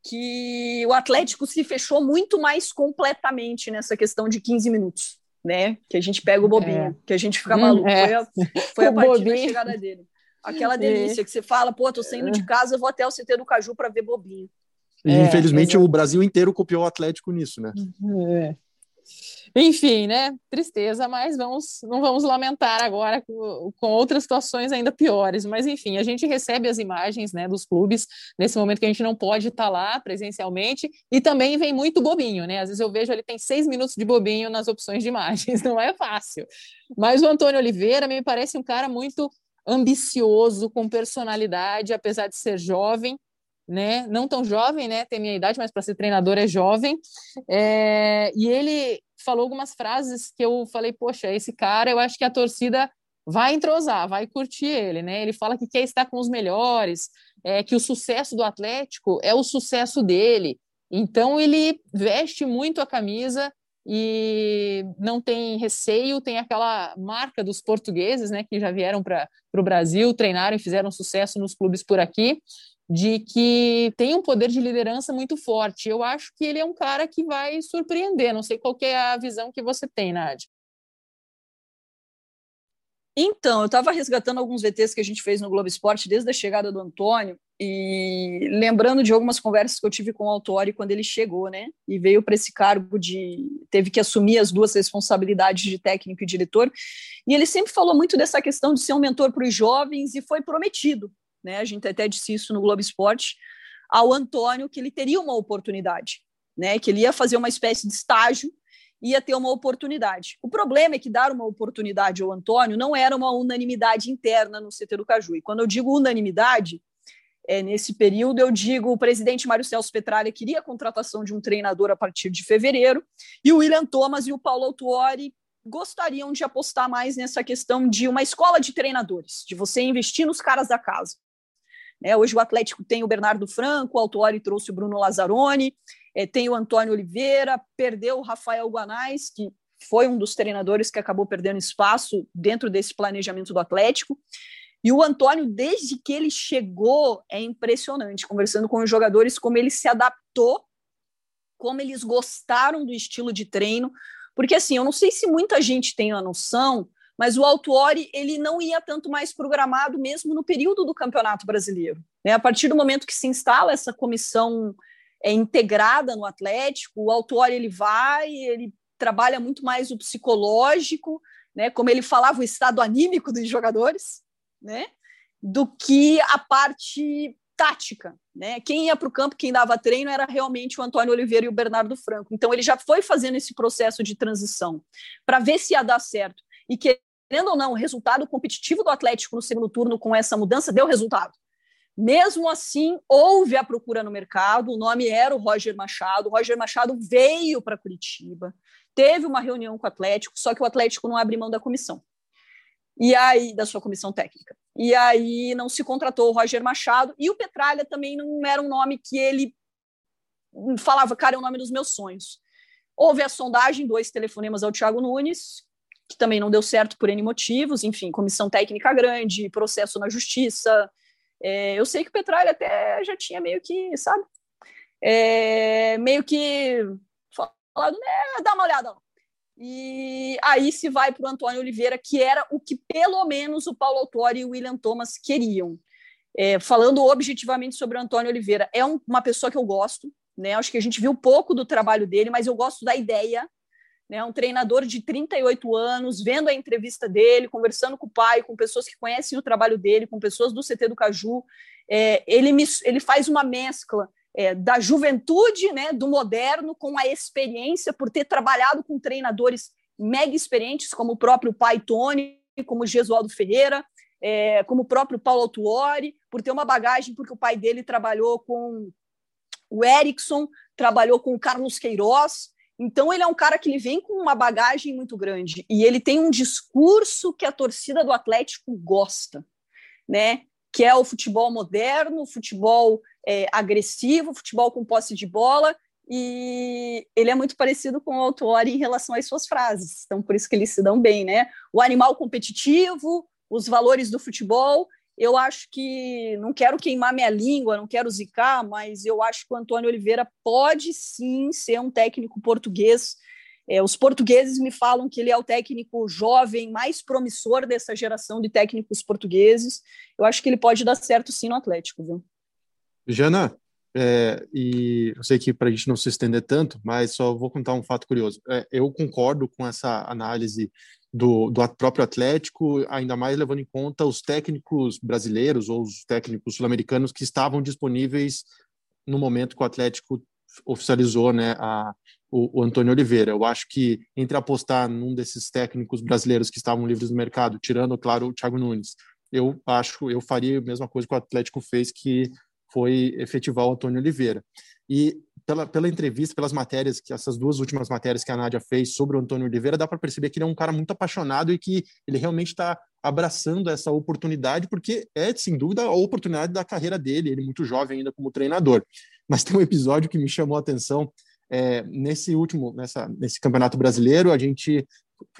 Speaker 5: que o Atlético se fechou muito mais completamente nessa questão de 15 minutos, né? Que a gente pega o bobinho, é. que a gente fica hum, maluco. É. Foi a, foi a partir bobinho. da chegada dele. Aquela é. delícia que você fala, pô, tô saindo de casa, vou até o CT do Caju para ver bobinho.
Speaker 4: E infelizmente o Brasil inteiro copiou o Atlético nisso, né?
Speaker 1: É. Enfim, né? Tristeza, mas vamos, não vamos lamentar agora com, com, outras situações ainda piores. Mas enfim, a gente recebe as imagens, né, dos clubes nesse momento que a gente não pode estar tá lá presencialmente e também vem muito bobinho, né? Às vezes eu vejo ele tem seis minutos de bobinho nas opções de imagens, não é fácil. Mas o Antônio Oliveira me parece um cara muito ambicioso, com personalidade, apesar de ser jovem, né? Não tão jovem, né? Tem minha idade, mas para ser treinador é jovem. É... E ele falou algumas frases que eu falei, poxa, esse cara, eu acho que a torcida vai entrosar, vai curtir ele, né? Ele fala que quer estar com os melhores, é, que o sucesso do Atlético é o sucesso dele. Então ele veste muito a camisa e não tem receio, tem aquela marca dos portugueses, né, que já vieram para o Brasil, treinaram e fizeram sucesso nos clubes por aqui de que tem um poder de liderança muito forte. Eu acho que ele é um cara que vai surpreender. Não sei qual é a visão que você tem, Nádia.
Speaker 5: Então, eu estava resgatando alguns VTs que a gente fez no Globo Esporte desde a chegada do Antônio e lembrando de algumas conversas que eu tive com o Autori quando ele chegou, né? E veio para esse cargo de. teve que assumir as duas responsabilidades de técnico e diretor. E ele sempre falou muito dessa questão de ser um mentor para os jovens e foi prometido né? A gente até disse isso no Globo Esporte ao Antônio que ele teria uma oportunidade, né? Que ele ia fazer uma espécie de estágio, ia ter uma oportunidade. O problema é que dar uma oportunidade ao Antônio não era uma unanimidade interna no CT do Caju. E quando eu digo unanimidade, é, nesse período, eu digo o presidente Mário Celso Petralha queria a contratação de um treinador a partir de fevereiro, e o William Thomas e o Paulo Autuori gostariam de apostar mais nessa questão de uma escola de treinadores, de você investir nos caras da casa. É, hoje o Atlético tem o Bernardo Franco, o Autori trouxe o Bruno Lazzaroni, é, tem o Antônio Oliveira, perdeu o Rafael Guanais, que foi um dos treinadores que acabou perdendo espaço dentro desse planejamento do Atlético. E o Antônio, desde que ele chegou, é impressionante, conversando com os jogadores, como ele se adaptou, como eles gostaram do estilo de treino. Porque, assim, eu não sei se muita gente tem a noção, mas o Autuori ele não ia tanto mais programado mesmo no período do Campeonato Brasileiro. Né? A partir do momento que se instala essa comissão é, integrada no Atlético, o Autuori ele vai, ele trabalha muito mais o psicológico, né? como ele falava, o estado anímico dos jogadores, né? do que a parte tática. Né? Quem ia para o campo, quem dava treino era realmente o Antônio Oliveira e o Bernardo Franco. Então ele já foi fazendo esse processo de transição para ver se ia dar certo. E que querendo ou não, o resultado competitivo do Atlético no segundo turno com essa mudança deu resultado. Mesmo assim, houve a procura no mercado, o nome era o Roger Machado, o Roger Machado veio para Curitiba, teve uma reunião com o Atlético, só que o Atlético não abre mão da comissão. E aí, da sua comissão técnica. E aí não se contratou o Roger Machado, e o Petralha também não era um nome que ele falava, cara, é o nome dos meus sonhos. Houve a sondagem, dois telefonemas ao Thiago Nunes, que também não deu certo por N motivos, enfim, comissão técnica grande, processo na justiça. É, eu sei que o Petralha até já tinha meio que, sabe? É, meio que falado, né, dá uma olhada. E aí se vai para o Antônio Oliveira, que era o que pelo menos o Paulo Autori e o William Thomas queriam. É, falando objetivamente sobre o Antônio Oliveira, é um, uma pessoa que eu gosto, né? Acho que a gente viu pouco do trabalho dele, mas eu gosto da ideia né, um treinador de 38 anos, vendo a entrevista dele, conversando com o pai, com pessoas que conhecem o trabalho dele, com pessoas do CT do Caju, é, ele, me, ele faz uma mescla é, da juventude, né, do moderno, com a experiência, por ter trabalhado com treinadores mega experientes, como o próprio pai Tony, como o Gesualdo Ferreira, é, como o próprio Paulo Autuori, por ter uma bagagem, porque o pai dele trabalhou com o Erickson, trabalhou com o Carlos Queiroz, então ele é um cara que ele vem com uma bagagem muito grande e ele tem um discurso que a torcida do Atlético gosta, né? Que é o futebol moderno, o futebol é, agressivo, futebol com posse de bola e ele é muito parecido com o Autori em relação às suas frases. Então por isso que eles se dão bem, né? O animal competitivo, os valores do futebol eu acho que não quero queimar minha língua, não quero zicar, mas eu acho que o Antônio Oliveira pode sim ser um técnico português. É, os portugueses me falam que ele é o técnico jovem mais promissor dessa geração de técnicos portugueses. Eu acho que ele pode dar certo sim no Atlético, viu?
Speaker 4: Jana, é, e eu sei que para a gente não se estender tanto, mas só vou contar um fato curioso. É, eu concordo com essa análise do, do próprio Atlético, ainda mais levando em conta os técnicos brasileiros ou os técnicos sul-americanos que estavam disponíveis no momento que o Atlético oficializou né, a, o, o, Antônio Oliveira. Eu acho que entre apostar num desses técnicos brasileiros que estavam livres no mercado, tirando, claro, o Thiago Nunes, eu acho, eu faria a mesma coisa que o Atlético fez, que foi efetivar o Antônio Oliveira. E pela, pela entrevista, pelas matérias, que essas duas últimas matérias que a Nádia fez sobre o Antônio Oliveira, dá para perceber que ele é um cara muito apaixonado e que ele realmente está abraçando essa oportunidade, porque é, sem dúvida, a oportunidade da carreira dele, ele muito jovem ainda como treinador. Mas tem um episódio que me chamou a atenção, é, nesse último, nessa, nesse Campeonato Brasileiro, a gente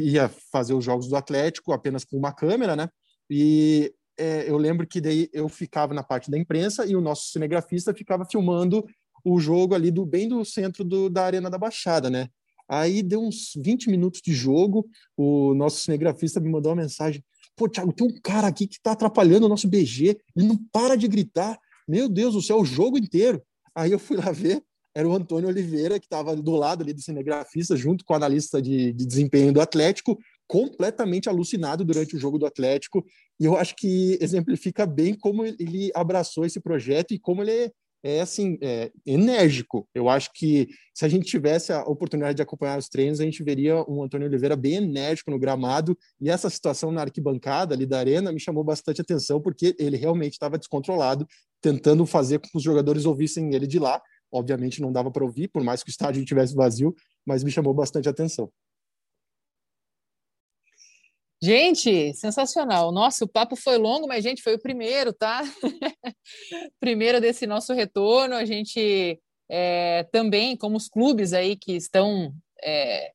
Speaker 4: ia fazer os jogos do Atlético apenas com uma câmera, né? E é, eu lembro que daí eu ficava na parte da imprensa e o nosso cinegrafista ficava filmando o jogo ali do bem do centro do, da Arena da Baixada, né? Aí deu uns 20 minutos de jogo, o nosso cinegrafista me mandou uma mensagem: pô, Thiago, tem um cara aqui que tá atrapalhando o nosso BG, ele não para de gritar, meu Deus do céu, o jogo inteiro. Aí eu fui lá ver, era o Antônio Oliveira, que estava do lado ali do cinegrafista, junto com o analista de, de desempenho do Atlético, completamente alucinado durante o jogo do Atlético. E eu acho que exemplifica bem como ele abraçou esse projeto e como ele é assim é, enérgico. Eu acho que se a gente tivesse a oportunidade de acompanhar os treinos, a gente veria um Antônio Oliveira bem enérgico no gramado. E essa situação na arquibancada ali da arena me chamou bastante atenção porque ele realmente estava descontrolado, tentando fazer com que os jogadores ouvissem ele de lá. Obviamente não dava para ouvir, por mais que o estádio estivesse vazio, mas me chamou bastante atenção.
Speaker 1: Gente, sensacional. Nossa, o papo foi longo, mas, gente, foi o primeiro, tá? primeiro desse nosso retorno. A gente é, também, como os clubes aí que estão é,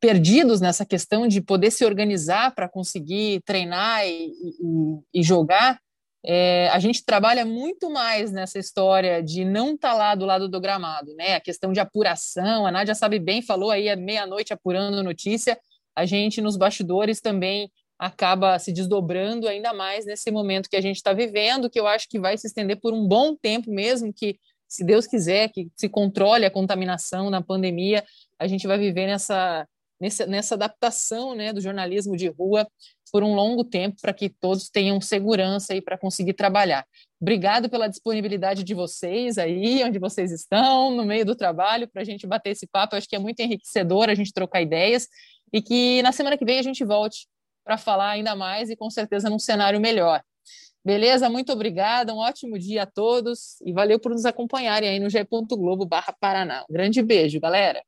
Speaker 1: perdidos nessa questão de poder se organizar para conseguir treinar e, e, e jogar, é, a gente trabalha muito mais nessa história de não estar tá lá do lado do gramado, né? A questão de apuração, a Nádia sabe bem, falou aí à meia-noite apurando notícia a gente nos bastidores também acaba se desdobrando ainda mais nesse momento que a gente está vivendo, que eu acho que vai se estender por um bom tempo mesmo, que se Deus quiser que se controle a contaminação na pandemia, a gente vai viver nessa nessa, nessa adaptação né, do jornalismo de rua por um longo tempo para que todos tenham segurança e para conseguir trabalhar. Obrigado pela disponibilidade de vocês aí, onde vocês estão, no meio do trabalho, para a gente bater esse papo. Eu acho que é muito enriquecedor a gente trocar ideias e que na semana que vem a gente volte para falar ainda mais e com certeza num cenário melhor. Beleza? Muito obrigada, um ótimo dia a todos e valeu por nos acompanharem aí no g.globo barra Paraná. Um grande beijo, galera!